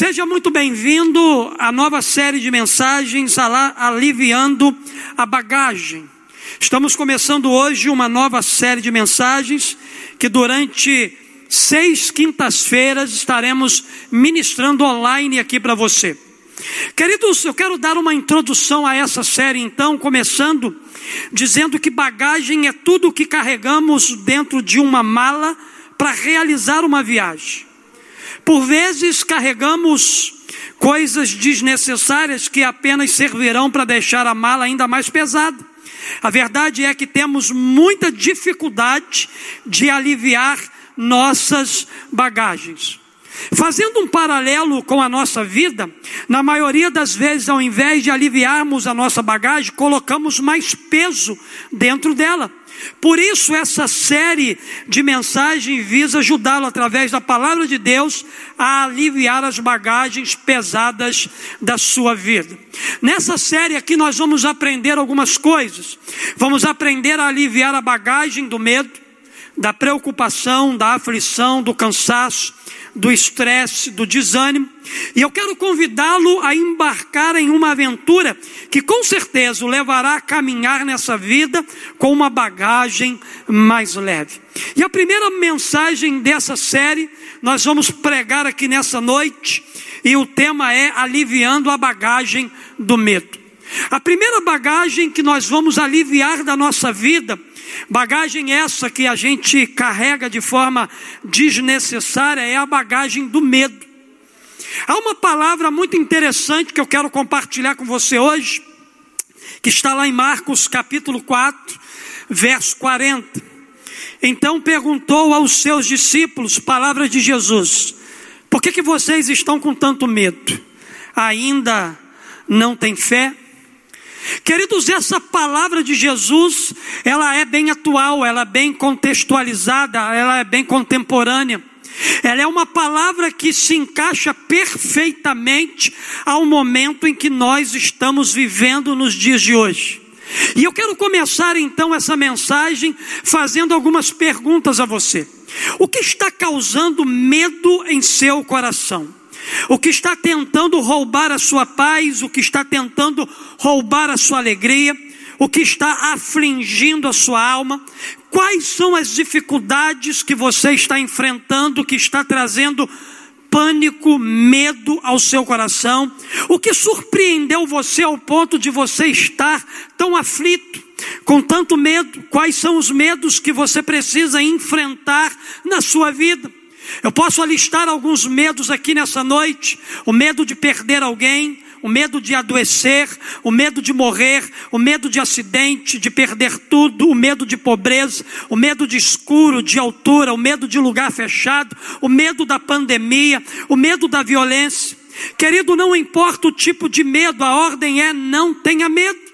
Seja muito bem-vindo à nova série de mensagens Aliviando a Bagagem. Estamos começando hoje uma nova série de mensagens que durante seis quintas-feiras estaremos ministrando online aqui para você. Queridos, eu quero dar uma introdução a essa série, então, começando dizendo que bagagem é tudo o que carregamos dentro de uma mala para realizar uma viagem. Por vezes carregamos coisas desnecessárias que apenas servirão para deixar a mala ainda mais pesada. A verdade é que temos muita dificuldade de aliviar nossas bagagens. Fazendo um paralelo com a nossa vida, na maioria das vezes, ao invés de aliviarmos a nossa bagagem, colocamos mais peso dentro dela. Por isso, essa série de mensagens visa ajudá-lo, através da palavra de Deus, a aliviar as bagagens pesadas da sua vida. Nessa série aqui, nós vamos aprender algumas coisas. Vamos aprender a aliviar a bagagem do medo, da preocupação, da aflição, do cansaço do estresse, do desânimo, e eu quero convidá-lo a embarcar em uma aventura que com certeza o levará a caminhar nessa vida com uma bagagem mais leve. E a primeira mensagem dessa série nós vamos pregar aqui nessa noite, e o tema é aliviando a bagagem do medo. A primeira bagagem que nós vamos aliviar da nossa vida Bagagem essa que a gente carrega de forma desnecessária é a bagagem do medo. Há uma palavra muito interessante que eu quero compartilhar com você hoje, que está lá em Marcos capítulo 4, verso 40. Então perguntou aos seus discípulos, palavras de Jesus: Por que, que vocês estão com tanto medo? Ainda não têm fé? Queridos, essa palavra de Jesus, ela é bem atual, ela é bem contextualizada, ela é bem contemporânea. Ela é uma palavra que se encaixa perfeitamente ao momento em que nós estamos vivendo nos dias de hoje. E eu quero começar então essa mensagem fazendo algumas perguntas a você. O que está causando medo em seu coração? O que está tentando roubar a sua paz, o que está tentando roubar a sua alegria, o que está afligindo a sua alma, quais são as dificuldades que você está enfrentando, que está trazendo pânico, medo ao seu coração, o que surpreendeu você ao ponto de você estar tão aflito, com tanto medo, quais são os medos que você precisa enfrentar na sua vida. Eu posso alistar alguns medos aqui nessa noite: o medo de perder alguém, o medo de adoecer, o medo de morrer, o medo de acidente, de perder tudo, o medo de pobreza, o medo de escuro, de altura, o medo de lugar fechado, o medo da pandemia, o medo da violência. Querido, não importa o tipo de medo, a ordem é não tenha medo.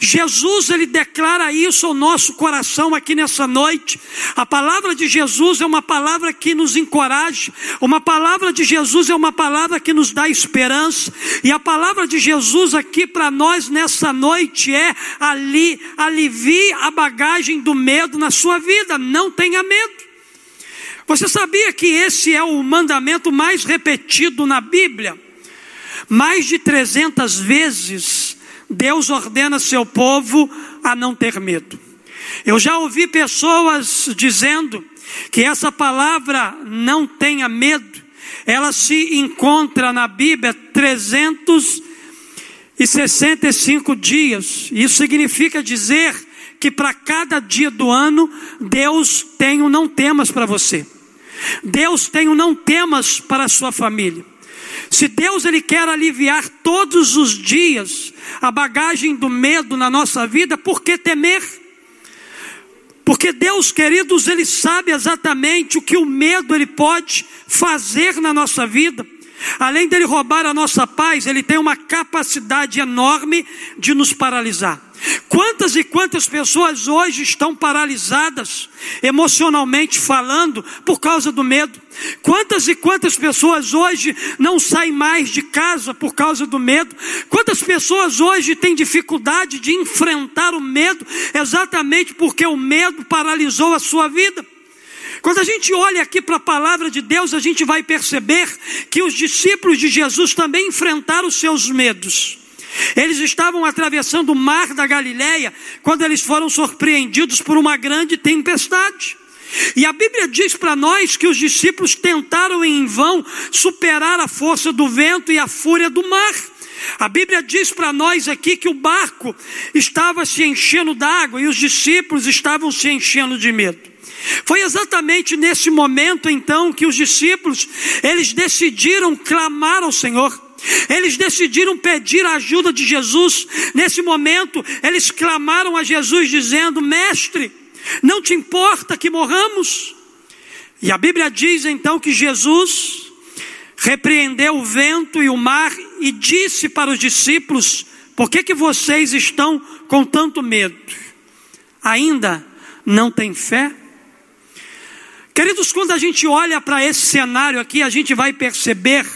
Jesus ele declara isso ao nosso coração aqui nessa noite. A palavra de Jesus é uma palavra que nos encoraja, uma palavra de Jesus é uma palavra que nos dá esperança. E a palavra de Jesus aqui para nós nessa noite é ali alivie a bagagem do medo na sua vida, não tenha medo. Você sabia que esse é o mandamento mais repetido na Bíblia? Mais de 300 vezes Deus ordena seu povo a não ter medo. Eu já ouvi pessoas dizendo que essa palavra não tenha medo, ela se encontra na Bíblia 365 dias. Isso significa dizer que para cada dia do ano, Deus tem um não temas para você. Deus tem um não temas para a sua família. Se Deus ele quer aliviar todos os dias a bagagem do medo na nossa vida, por que temer? Porque Deus, queridos, ele sabe exatamente o que o medo ele pode fazer na nossa vida. Além dele roubar a nossa paz, ele tem uma capacidade enorme de nos paralisar. Quantas e quantas pessoas hoje estão paralisadas, emocionalmente falando, por causa do medo? Quantas e quantas pessoas hoje não saem mais de casa por causa do medo? Quantas pessoas hoje têm dificuldade de enfrentar o medo exatamente porque o medo paralisou a sua vida? Quando a gente olha aqui para a palavra de Deus, a gente vai perceber que os discípulos de Jesus também enfrentaram os seus medos. Eles estavam atravessando o mar da Galileia quando eles foram surpreendidos por uma grande tempestade. E a Bíblia diz para nós que os discípulos tentaram em vão superar a força do vento e a fúria do mar. A Bíblia diz para nós aqui que o barco estava se enchendo d'água e os discípulos estavam se enchendo de medo. Foi exatamente nesse momento então que os discípulos, eles decidiram clamar ao Senhor. Eles decidiram pedir a ajuda de Jesus. Nesse momento, eles clamaram a Jesus dizendo: "Mestre, não te importa que morramos?" E a Bíblia diz então que Jesus repreendeu o vento e o mar e disse para os discípulos: Por que, que vocês estão com tanto medo? Ainda não têm fé? Queridos, quando a gente olha para esse cenário aqui, a gente vai perceber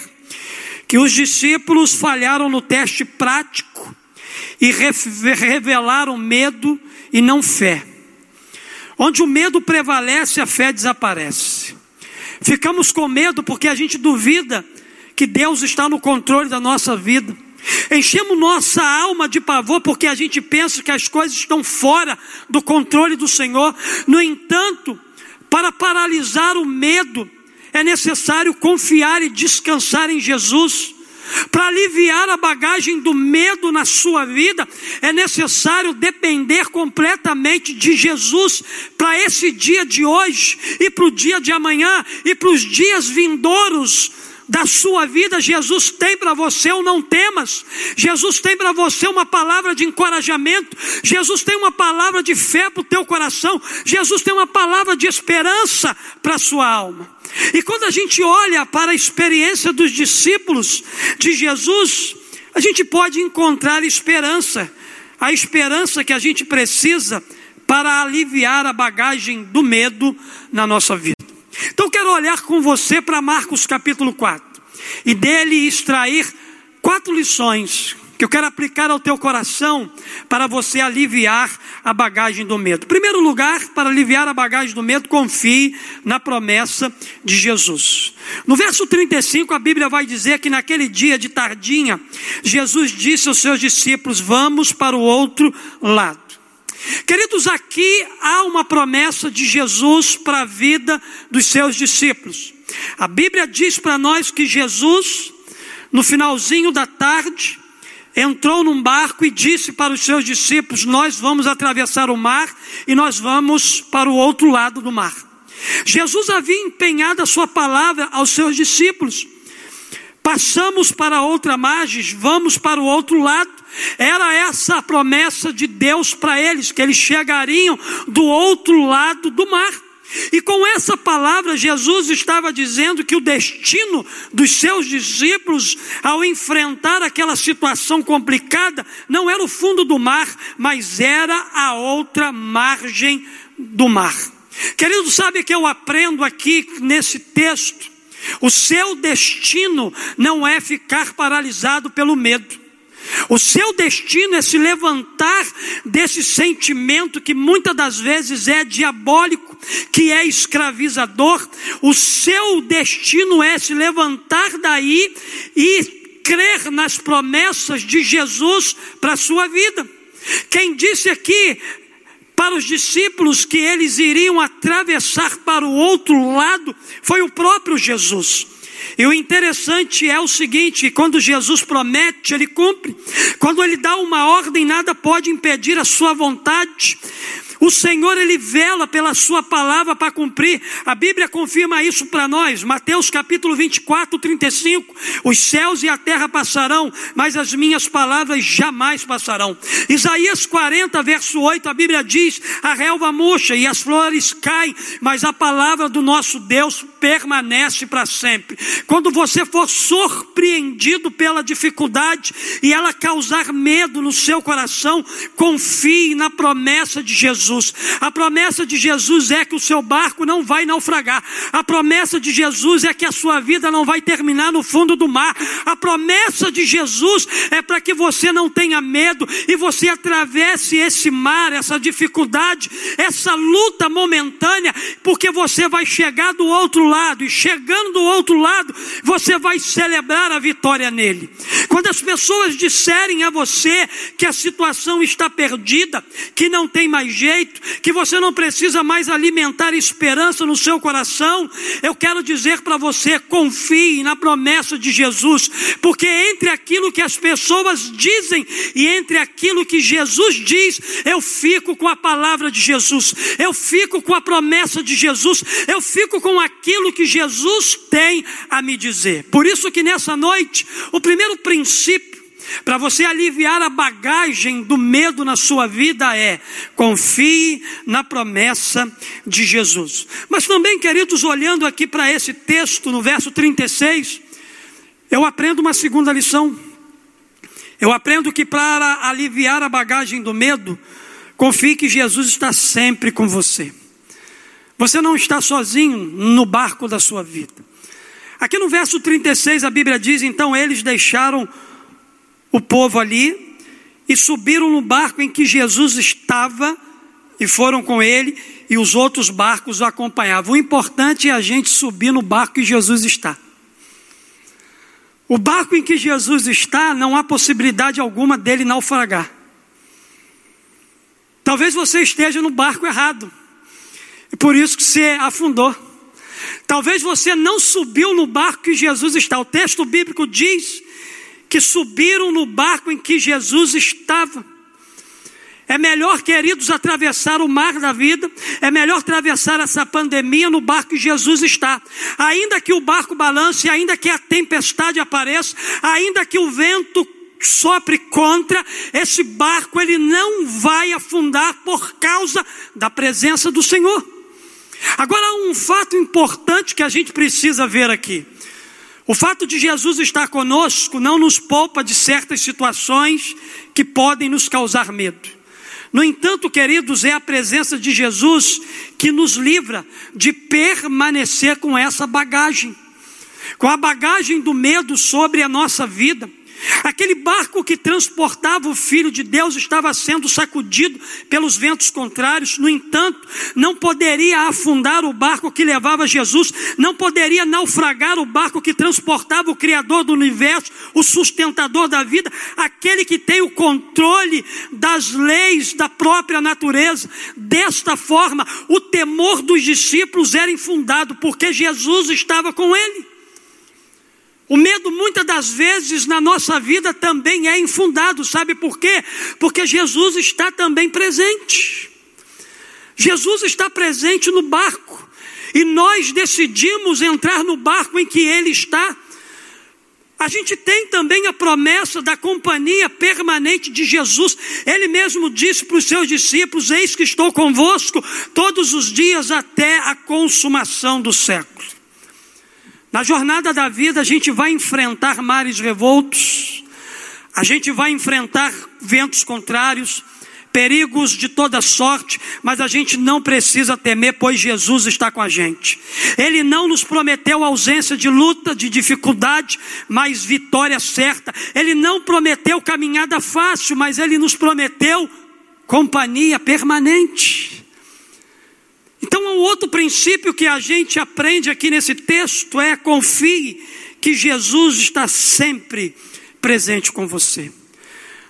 que os discípulos falharam no teste prático e revelaram medo e não fé. Onde o medo prevalece, a fé desaparece. Ficamos com medo porque a gente duvida que Deus está no controle da nossa vida. Enchemos nossa alma de pavor porque a gente pensa que as coisas estão fora do controle do Senhor. No entanto, para paralisar o medo, é necessário confiar e descansar em Jesus. Para aliviar a bagagem do medo na sua vida, é necessário depender completamente de Jesus para esse dia de hoje e para o dia de amanhã e para os dias vindouros da sua vida, Jesus tem para você ou não temas. Jesus tem para você uma palavra de encorajamento. Jesus tem uma palavra de fé para o teu coração. Jesus tem uma palavra de esperança para a sua alma. E quando a gente olha para a experiência dos discípulos de Jesus, a gente pode encontrar esperança. A esperança que a gente precisa para aliviar a bagagem do medo na nossa vida. Então quero olhar com você para Marcos capítulo 4 e dele extrair quatro lições que eu quero aplicar ao teu coração para você aliviar a bagagem do medo. Em primeiro lugar, para aliviar a bagagem do medo, confie na promessa de Jesus. No verso 35, a Bíblia vai dizer que naquele dia de tardinha, Jesus disse aos seus discípulos: Vamos para o outro lado. Queridos, aqui há uma promessa de Jesus para a vida dos seus discípulos. A Bíblia diz para nós que Jesus, no finalzinho da tarde, entrou num barco e disse para os seus discípulos: Nós vamos atravessar o mar e nós vamos para o outro lado do mar. Jesus havia empenhado a sua palavra aos seus discípulos. Passamos para outra margem, vamos para o outro lado. Era essa a promessa de Deus para eles, que eles chegariam do outro lado do mar. E com essa palavra, Jesus estava dizendo que o destino dos seus discípulos, ao enfrentar aquela situação complicada, não era o fundo do mar, mas era a outra margem do mar. Querido, sabe que eu aprendo aqui nesse texto? O seu destino não é ficar paralisado pelo medo. O seu destino é se levantar desse sentimento que muitas das vezes é diabólico, que é escravizador. O seu destino é se levantar daí e crer nas promessas de Jesus para a sua vida. Quem disse aqui para os discípulos que eles iriam atravessar para o outro lado foi o próprio Jesus. E o interessante é o seguinte: quando Jesus promete, ele cumpre. Quando ele dá uma ordem, nada pode impedir a sua vontade. O Senhor, Ele vela pela Sua palavra para cumprir. A Bíblia confirma isso para nós. Mateus capítulo 24, 35. Os céus e a terra passarão, mas as minhas palavras jamais passarão. Isaías 40, verso 8, a Bíblia diz: A relva murcha e as flores caem, mas a palavra do nosso Deus permanece para sempre. Quando você for surpreendido pela dificuldade e ela causar medo no seu coração, confie na promessa de Jesus Jesus. A promessa de Jesus é que o seu barco não vai naufragar. A promessa de Jesus é que a sua vida não vai terminar no fundo do mar. A promessa de Jesus é para que você não tenha medo e você atravesse esse mar, essa dificuldade, essa luta momentânea, porque você vai chegar do outro lado e chegando do outro lado, você vai celebrar a vitória nele. Quando as pessoas disserem a você que a situação está perdida, que não tem mais jeito, que você não precisa mais alimentar esperança no seu coração, eu quero dizer para você: confie na promessa de Jesus, porque entre aquilo que as pessoas dizem e entre aquilo que Jesus diz, eu fico com a palavra de Jesus, eu fico com a promessa de Jesus, eu fico com aquilo que Jesus tem a me dizer. Por isso que nessa noite, o primeiro princípio para você aliviar a bagagem do medo na sua vida é confie na promessa de Jesus. Mas também, queridos, olhando aqui para esse texto no verso 36, eu aprendo uma segunda lição. Eu aprendo que para aliviar a bagagem do medo, confie que Jesus está sempre com você. Você não está sozinho no barco da sua vida. Aqui no verso 36 a Bíblia diz: então eles deixaram o povo ali e subiram no barco em que Jesus estava e foram com ele e os outros barcos o acompanhavam. O importante é a gente subir no barco que Jesus está. O barco em que Jesus está, não há possibilidade alguma dele naufragar. Talvez você esteja no barco errado, e por isso que você afundou. Talvez você não subiu no barco que Jesus está. O texto bíblico diz que subiram no barco em que Jesus estava. É melhor, queridos, atravessar o mar da vida, é melhor atravessar essa pandemia no barco que Jesus está. Ainda que o barco balance, ainda que a tempestade apareça, ainda que o vento sopre contra, esse barco ele não vai afundar por causa da presença do Senhor. Agora, um fato importante que a gente precisa ver aqui. O fato de Jesus estar conosco não nos poupa de certas situações que podem nos causar medo. No entanto, queridos, é a presença de Jesus que nos livra de permanecer com essa bagagem, com a bagagem do medo sobre a nossa vida. Aquele barco que transportava o Filho de Deus estava sendo sacudido pelos ventos contrários, no entanto, não poderia afundar o barco que levava Jesus, não poderia naufragar o barco que transportava o Criador do universo, o sustentador da vida, aquele que tem o controle das leis da própria natureza. Desta forma, o temor dos discípulos era infundado, porque Jesus estava com ele. O medo, muitas das vezes, na nossa vida também é infundado, sabe por quê? Porque Jesus está também presente. Jesus está presente no barco, e nós decidimos entrar no barco em que Ele está. A gente tem também a promessa da companhia permanente de Jesus. Ele mesmo disse para os seus discípulos: Eis que estou convosco todos os dias até a consumação do século. Na jornada da vida, a gente vai enfrentar mares revoltos, a gente vai enfrentar ventos contrários, perigos de toda sorte, mas a gente não precisa temer, pois Jesus está com a gente. Ele não nos prometeu ausência de luta, de dificuldade, mas vitória certa. Ele não prometeu caminhada fácil, mas ele nos prometeu companhia permanente. Então, um outro princípio que a gente aprende aqui nesse texto é confie que Jesus está sempre presente com você.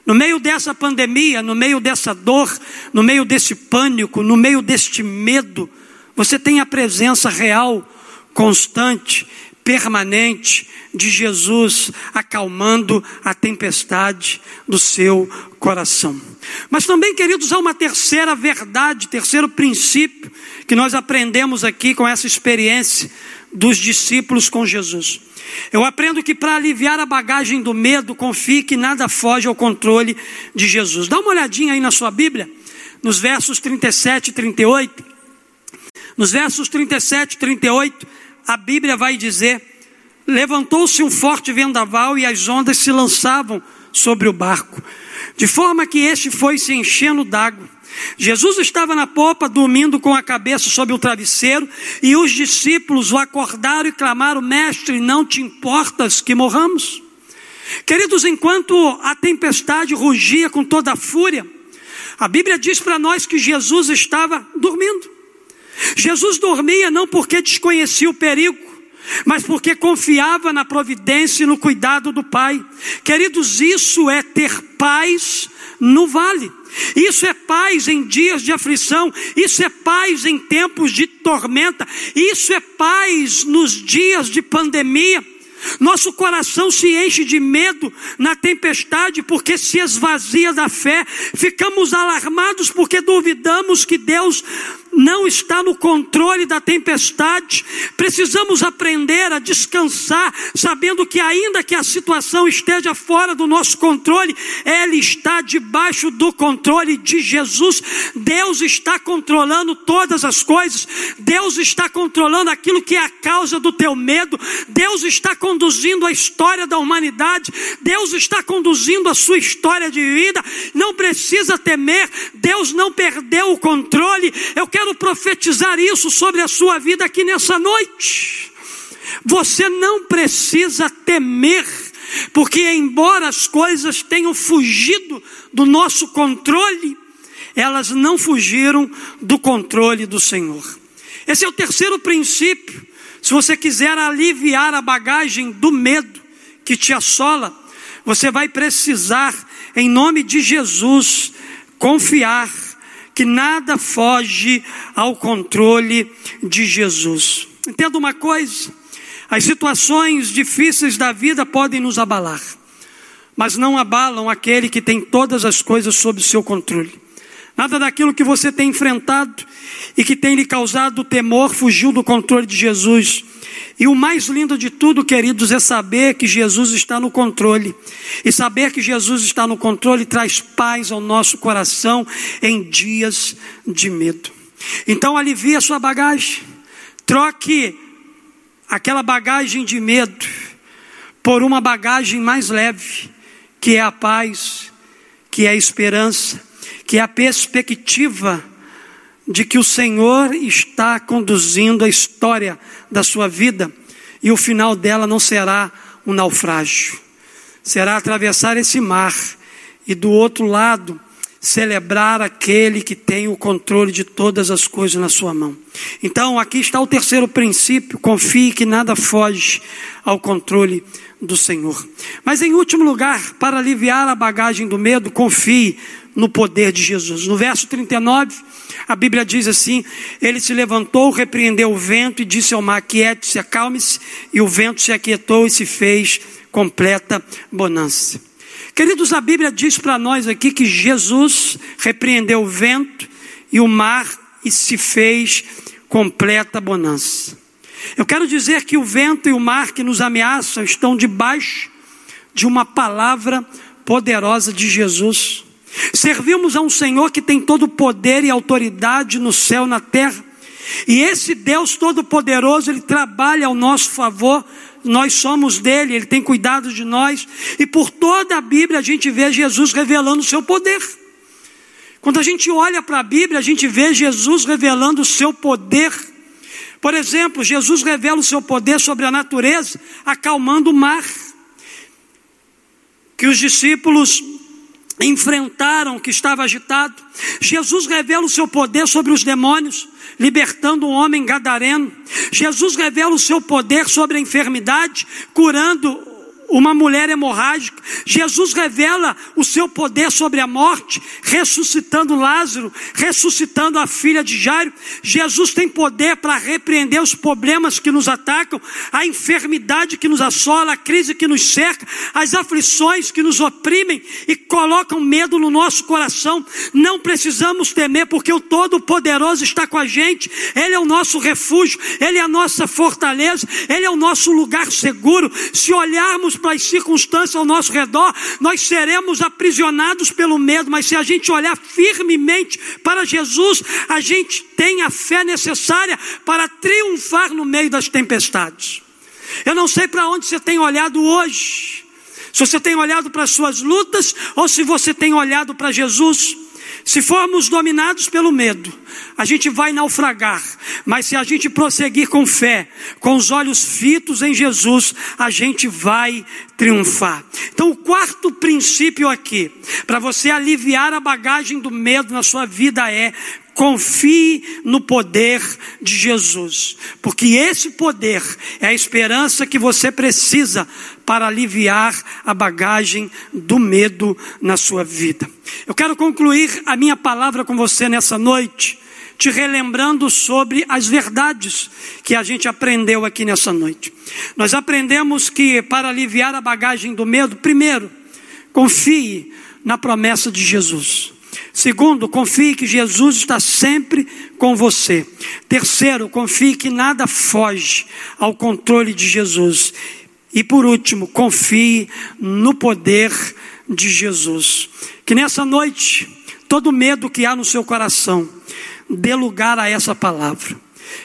No meio dessa pandemia, no meio dessa dor, no meio desse pânico, no meio deste medo, você tem a presença real, constante, permanente de Jesus acalmando a tempestade do seu coração. Mas também, queridos, há uma terceira verdade, terceiro princípio que nós aprendemos aqui com essa experiência dos discípulos com Jesus. Eu aprendo que para aliviar a bagagem do medo, confie que nada foge ao controle de Jesus. Dá uma olhadinha aí na sua Bíblia, nos versos 37 e 38. Nos versos 37 e 38, a Bíblia vai dizer: Levantou-se um forte vendaval e as ondas se lançavam sobre o barco, de forma que este foi se enchendo d'água. Jesus estava na popa, dormindo com a cabeça sobre o travesseiro, e os discípulos o acordaram e clamaram: Mestre, não te importas que morramos? Queridos, enquanto a tempestade rugia com toda a fúria, a Bíblia diz para nós que Jesus estava dormindo. Jesus dormia não porque desconhecia o perigo, mas porque confiava na providência e no cuidado do Pai. Queridos, isso é ter paz no vale. Isso é paz em dias de aflição, isso é paz em tempos de tormenta, isso é paz nos dias de pandemia. Nosso coração se enche de medo na tempestade porque se esvazia da fé. Ficamos alarmados porque duvidamos que Deus não está no controle da tempestade. Precisamos aprender a descansar, sabendo que, ainda que a situação esteja fora do nosso controle, ela está debaixo do controle de Jesus. Deus está controlando todas as coisas, Deus está controlando aquilo que é a causa do teu medo, Deus está conduzindo a história da humanidade, Deus está conduzindo a sua história de vida. Não precisa temer, Deus não perdeu o controle. Eu quero quero profetizar isso sobre a sua vida aqui nessa noite. Você não precisa temer, porque embora as coisas tenham fugido do nosso controle, elas não fugiram do controle do Senhor. Esse é o terceiro princípio. Se você quiser aliviar a bagagem do medo que te assola, você vai precisar, em nome de Jesus, confiar que nada foge ao controle de Jesus. Entenda uma coisa: as situações difíceis da vida podem nos abalar, mas não abalam aquele que tem todas as coisas sob seu controle. Nada daquilo que você tem enfrentado e que tem lhe causado temor fugiu do controle de Jesus. E o mais lindo de tudo, queridos, é saber que Jesus está no controle. E saber que Jesus está no controle traz paz ao nosso coração em dias de medo. Então alivie a sua bagagem. Troque aquela bagagem de medo por uma bagagem mais leve, que é a paz, que é a esperança, que é a perspectiva de que o Senhor está conduzindo a história da sua vida e o final dela não será um naufrágio, será atravessar esse mar e do outro lado celebrar aquele que tem o controle de todas as coisas na sua mão. Então, aqui está o terceiro princípio: confie que nada foge ao controle do Senhor. Mas, em último lugar, para aliviar a bagagem do medo, confie no poder de Jesus. No verso 39, a Bíblia diz assim: Ele se levantou, repreendeu o vento e disse ao mar: Quiete-se, acalme-se. E o vento se aquietou e se fez completa bonança. Queridos, a Bíblia diz para nós aqui que Jesus repreendeu o vento e o mar e se fez completa bonança. Eu quero dizer que o vento e o mar que nos ameaçam estão debaixo de uma palavra poderosa de Jesus. Servimos a um Senhor que tem todo o poder e autoridade no céu e na terra. E esse Deus Todo-Poderoso, Ele trabalha ao nosso favor, nós somos dele, Ele tem cuidado de nós, e por toda a Bíblia a gente vê Jesus revelando o seu poder. Quando a gente olha para a Bíblia, a gente vê Jesus revelando o seu poder. Por exemplo, Jesus revela o seu poder sobre a natureza, acalmando o mar. Que os discípulos enfrentaram o que estava agitado. Jesus revela o seu poder sobre os demônios, libertando um homem gadareno. Jesus revela o seu poder sobre a enfermidade, curando uma mulher hemorrágica. Jesus revela o seu poder sobre a morte, ressuscitando Lázaro, ressuscitando a filha de Jairo. Jesus tem poder para repreender os problemas que nos atacam, a enfermidade que nos assola, a crise que nos cerca, as aflições que nos oprimem e colocam medo no nosso coração. Não precisamos temer, porque o Todo-Poderoso está com a gente, Ele é o nosso refúgio, Ele é a nossa fortaleza, Ele é o nosso lugar seguro. Se olharmos as circunstâncias ao nosso redor, nós seremos aprisionados pelo medo, mas se a gente olhar firmemente para Jesus, a gente tem a fé necessária para triunfar no meio das tempestades. Eu não sei para onde você tem olhado hoje, se você tem olhado para as suas lutas ou se você tem olhado para Jesus. Se formos dominados pelo medo, a gente vai naufragar, mas se a gente prosseguir com fé, com os olhos fitos em Jesus, a gente vai triunfar. Então, o quarto princípio aqui, para você aliviar a bagagem do medo na sua vida, é Confie no poder de Jesus, porque esse poder é a esperança que você precisa para aliviar a bagagem do medo na sua vida. Eu quero concluir a minha palavra com você nessa noite, te relembrando sobre as verdades que a gente aprendeu aqui nessa noite. Nós aprendemos que para aliviar a bagagem do medo, primeiro, confie na promessa de Jesus. Segundo, confie que Jesus está sempre com você. Terceiro, confie que nada foge ao controle de Jesus. E por último, confie no poder de Jesus. Que nessa noite, todo medo que há no seu coração, dê lugar a essa palavra.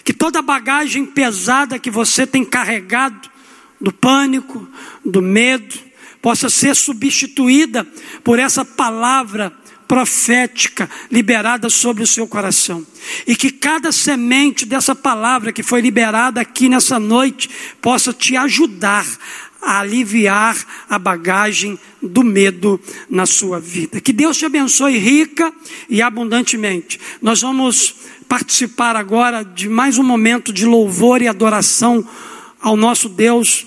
Que toda bagagem pesada que você tem carregado, do pânico, do medo, possa ser substituída por essa palavra profética liberada sobre o seu coração. E que cada semente dessa palavra que foi liberada aqui nessa noite possa te ajudar a aliviar a bagagem do medo na sua vida. Que Deus te abençoe rica e abundantemente. Nós vamos participar agora de mais um momento de louvor e adoração ao nosso Deus.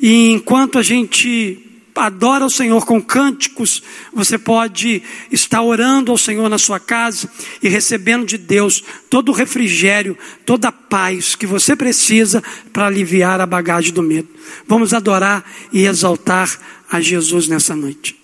E enquanto a gente adora o Senhor com cânticos, você pode estar orando ao Senhor na sua casa e recebendo de Deus todo o refrigério, toda a paz que você precisa para aliviar a bagagem do medo. Vamos adorar e exaltar a Jesus nessa noite.